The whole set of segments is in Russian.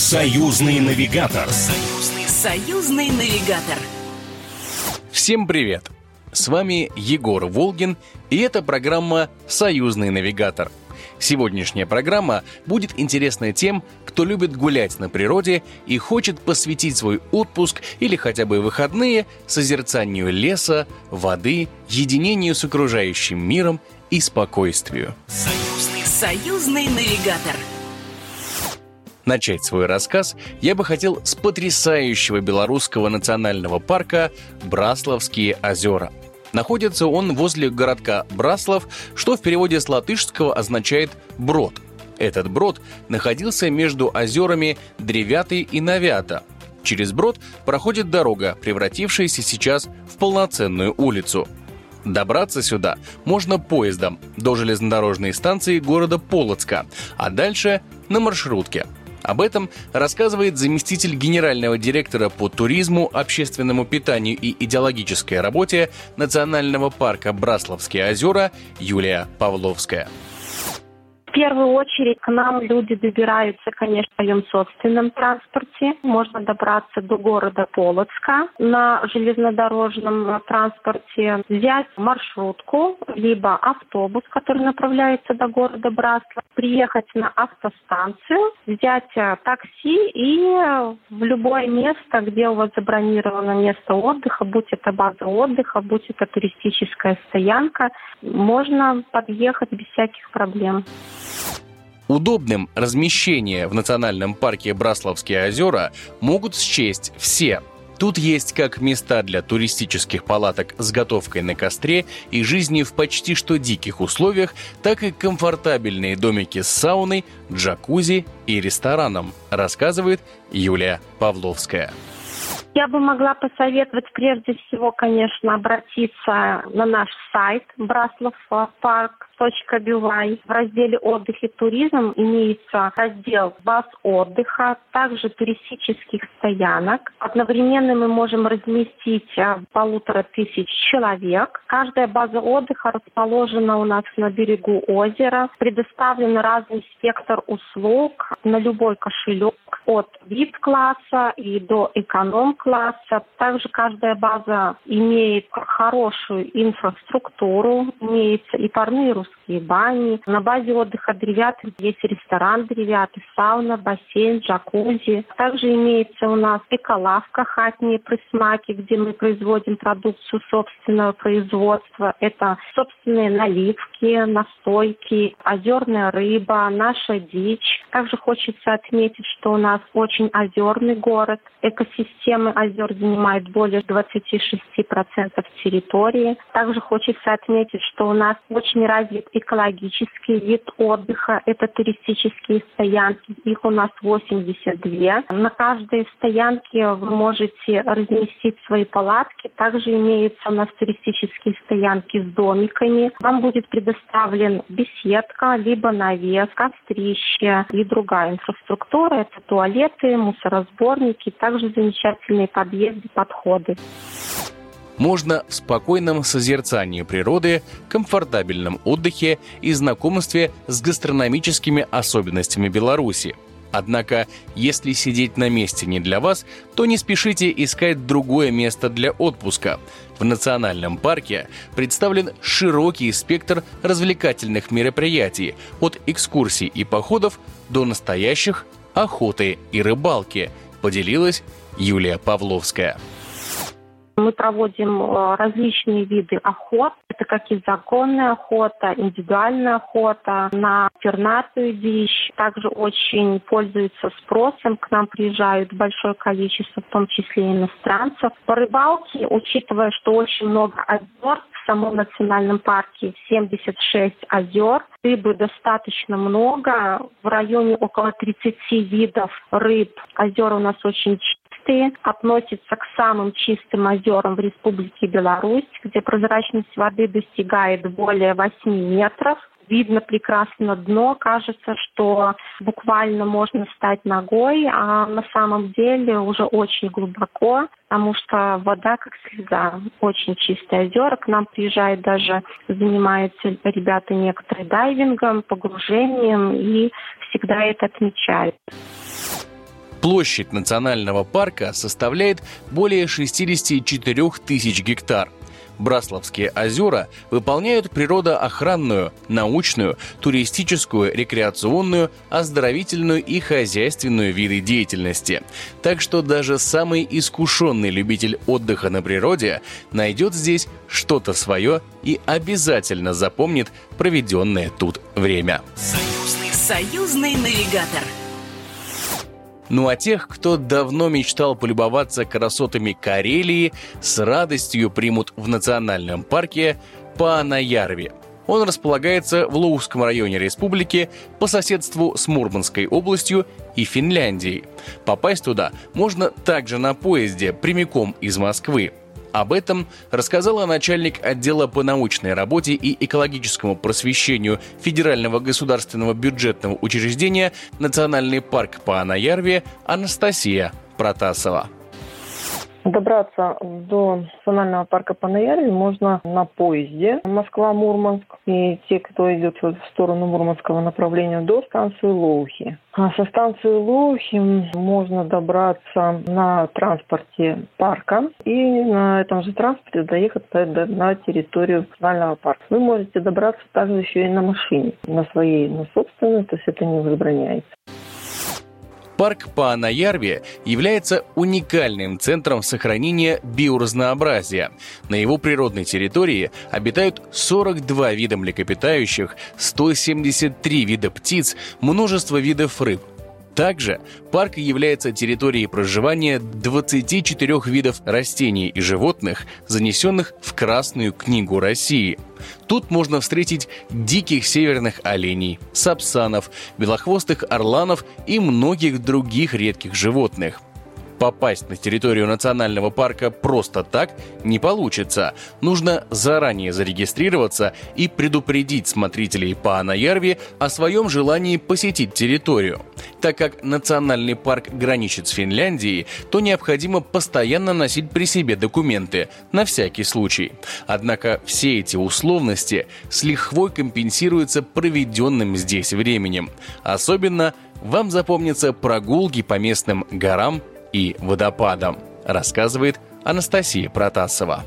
Союзный навигатор. Союзный, союзный навигатор. Всем привет! С вами Егор Волгин, и это программа «Союзный навигатор». Сегодняшняя программа будет интересна тем, кто любит гулять на природе и хочет посвятить свой отпуск или хотя бы выходные созерцанию леса, воды, единению с окружающим миром и спокойствию. Союзный, союзный навигатор. Начать свой рассказ я бы хотел с потрясающего белорусского национального парка Брасловские озера. Находится он возле городка Браслов, что в переводе с латышского означает «брод». Этот брод находился между озерами Древятый и Навята. Через брод проходит дорога, превратившаяся сейчас в полноценную улицу. Добраться сюда можно поездом до железнодорожной станции города Полоцка, а дальше на маршрутке – об этом рассказывает заместитель генерального директора по туризму, общественному питанию и идеологической работе Национального парка Брасловские озера Юлия Павловская. В первую очередь к нам люди добираются, конечно, в своем собственном транспорте. Можно добраться до города Полоцка на железнодорожном транспорте, взять маршрутку, либо автобус, который направляется до города Браслав, приехать на автостанцию, взять э, такси и в любое место, где у вас забронировано место отдыха, будь это база отдыха, будь это туристическая стоянка, можно подъехать без всяких проблем. Удобным размещение в национальном парке Браславские озера могут счесть все. Тут есть как места для туристических палаток с готовкой на костре и жизни в почти что диких условиях, так и комфортабельные домики с сауной, джакузи и рестораном, рассказывает Юлия Павловская. Я бы могла посоветовать прежде всего, конечно, обратиться на наш сайт Браслов парк Бивай. В разделе «Отдых и туризм» имеется раздел баз отдыха, также туристических стоянок. Одновременно мы можем разместить а, полутора тысяч человек. Каждая база отдыха расположена у нас на берегу озера. Предоставлен разный спектр услуг на любой кошелек от VIP-класса и до эконом-класса. Также каждая база имеет хорошую инфраструктуру, имеются и парные русские бани. На базе отдыха Древяты есть ресторан Древяты, сауна, бассейн, джакузи. Также имеется у нас эколавка хатние присмаки, где мы производим продукцию собственного производства. Это собственные наливки, настойки, озерная рыба, наша дичь. Также хочется отметить, что у нас очень озерный город. Экосистемы озер занимают более 26% территории. Также хочется отметить, что у нас очень развит экологический вид отдыха. Это туристические стоянки. Их у нас 82. На каждой стоянке вы можете разместить свои палатки. Также имеются у нас туристические стоянки с домиками. Вам будет предоставлен беседка, либо навес, кострище и другая инфраструктура. Это туалет туалеты, мусоросборники, также замечательные подъезды, подходы можно в спокойном созерцании природы, комфортабельном отдыхе и знакомстве с гастрономическими особенностями Беларуси. Однако, если сидеть на месте не для вас, то не спешите искать другое место для отпуска. В национальном парке представлен широкий спектр развлекательных мероприятий, от экскурсий и походов до настоящих охоты и рыбалки, поделилась Юлия Павловская. Мы проводим э, различные виды охот. Это как и законная охота, индивидуальная охота на пернатую дичь. Также очень пользуется спросом. К нам приезжают большое количество, в том числе иностранцев. По рыбалке, учитывая, что очень много озер, в самом национальном парке 76 озер. Рыбы достаточно много, в районе около 30 видов рыб. Озера у нас очень чистые, относятся к самым чистым озерам в Республике Беларусь, где прозрачность воды достигает более 8 метров видно прекрасно дно, кажется, что буквально можно стать ногой, а на самом деле уже очень глубоко, потому что вода как слеза, очень чистые озера. К нам приезжают даже, занимаются ребята некоторые дайвингом, погружением и всегда это отмечают. Площадь национального парка составляет более 64 тысяч гектар – Брасловские озера выполняют природоохранную, научную, туристическую, рекреационную, оздоровительную и хозяйственную виды деятельности. Так что даже самый искушенный любитель отдыха на природе найдет здесь что-то свое и обязательно запомнит проведенное тут время. Союзный, союзный навигатор. Ну а тех, кто давно мечтал полюбоваться красотами Карелии, с радостью примут в национальном парке Панаярви. Он располагается в Лоуском районе республики по соседству с Мурманской областью и Финляндией. Попасть туда можно также на поезде прямиком из Москвы. Об этом рассказала начальник отдела по научной работе и экологическому просвещению Федерального государственного бюджетного учреждения Национальный парк по Анаярве Анастасия Протасова. Добраться до национального парка Панаярви можно на поезде Москва-Мурманск. И те, кто идет в сторону Мурманского направления, до станции Лоухи. А со станции Лоухи можно добраться на транспорте парка и на этом же транспорте доехать на территорию национального парка. Вы можете добраться также еще и на машине, на своей, на собственной, то есть это не возбраняется. Парк Паанаярви является уникальным центром сохранения биоразнообразия. На его природной территории обитают 42 вида млекопитающих, 173 вида птиц, множество видов рыб, также парк является территорией проживания 24 видов растений и животных, занесенных в Красную книгу России. Тут можно встретить диких северных оленей, сапсанов, белохвостых орланов и многих других редких животных – Попасть на территорию национального парка просто так не получится. Нужно заранее зарегистрироваться и предупредить смотрителей по Анаярве о своем желании посетить территорию. Так как национальный парк граничит с Финляндией, то необходимо постоянно носить при себе документы, на всякий случай. Однако все эти условности с лихвой компенсируются проведенным здесь временем. Особенно вам запомнятся прогулки по местным горам и водопадом, рассказывает Анастасия Протасова.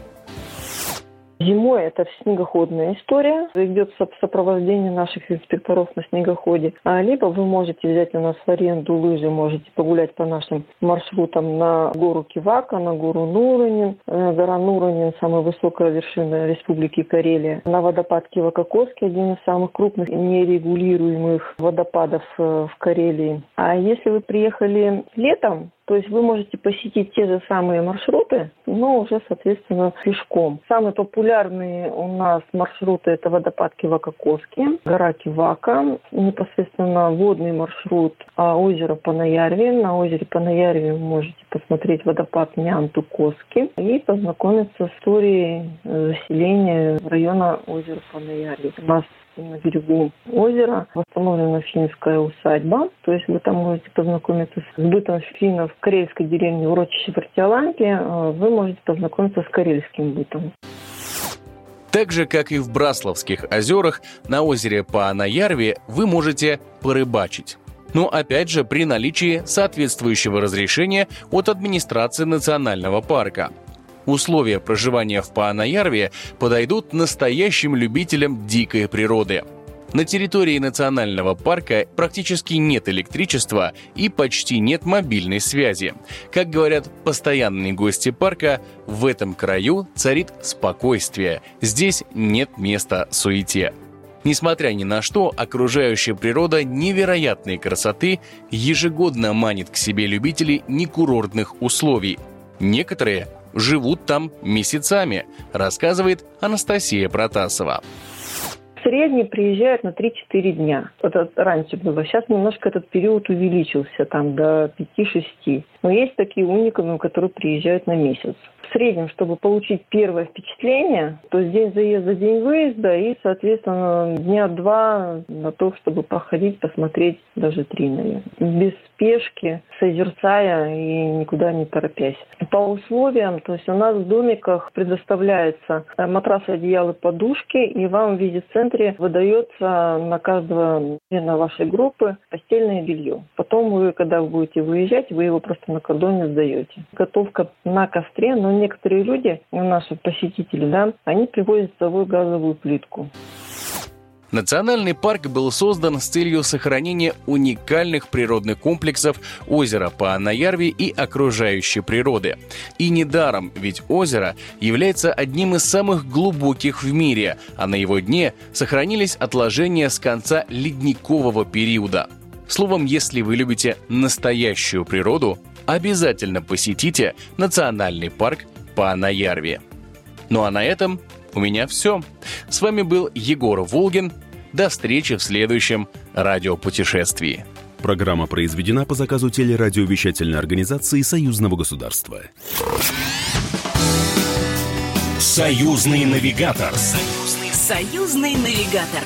Зимой это снегоходная история. Идет сопровождение наших инспекторов на снегоходе. А либо вы можете взять у нас в аренду лыжи, можете погулять по нашим маршрутам на гору Кивака, на гору Нуранин. Э, гора Нуранин – самая высокая вершина Республики Карелия. На водопад Кивакокоский – один из самых крупных нерегулируемых водопадов э, в Карелии. А если вы приехали летом, то есть вы можете посетить те же самые маршруты, но уже, соответственно, пешком. Самые популярные у нас маршруты – это водопад Кивакокоски, гора Кивака, непосредственно водный маршрут а озеро Панаярви. На озере Панаярви вы можете посмотреть водопад Нянту-Коски и познакомиться с историей заселения района озера Панаярви. У нас на берегу озера восстановлена финская усадьба. То есть вы там можете познакомиться с бытом финнов в карельской деревне Урочище Вартиоланки. А вы можете познакомиться с карельским бытом. Так же, как и в Брасловских озерах, на озере Паанаярве вы можете порыбачить. Но опять же при наличии соответствующего разрешения от администрации национального парка – Условия проживания в Паанаярве подойдут настоящим любителям дикой природы. На территории национального парка практически нет электричества и почти нет мобильной связи. Как говорят постоянные гости парка, в этом краю царит спокойствие. Здесь нет места суете. Несмотря ни на что, окружающая природа невероятной красоты ежегодно манит к себе любителей некурортных условий. Некоторые живут там месяцами, рассказывает Анастасия Протасова. В среднем приезжают на 3-4 дня. Это раньше было. Сейчас немножко этот период увеличился, там до 5-6. Но есть такие уникумы, которые приезжают на месяц. В среднем, чтобы получить первое впечатление, то есть день заезда, день выезда и, соответственно, дня два на то, чтобы походить, посмотреть, даже три, наверное. Без спешки, созерцая и никуда не торопясь. По условиям, то есть у нас в домиках предоставляется матрас, одеяло, подушки, и вам в виде-центре выдается на каждого члена вашей группы постельное белье. Потом вы, когда вы будете выезжать, вы его просто на кордоне сдаете. Готовка на костре, но некоторые люди, наши посетители, да, они привозят с собой газовую плитку. Национальный парк был создан с целью сохранения уникальных природных комплексов озера Паанаярви и окружающей природы. И недаром, ведь озеро является одним из самых глубоких в мире, а на его дне сохранились отложения с конца ледникового периода. Словом, если вы любите настоящую природу, обязательно посетите национальный парк Паанаярви. Ну а на этом у меня все. С вами был Егор Волгин. До встречи в следующем радиопутешествии. Программа произведена по заказу телерадиовещательной организации Союзного государства. Союзный навигатор. Союзный, союзный навигатор.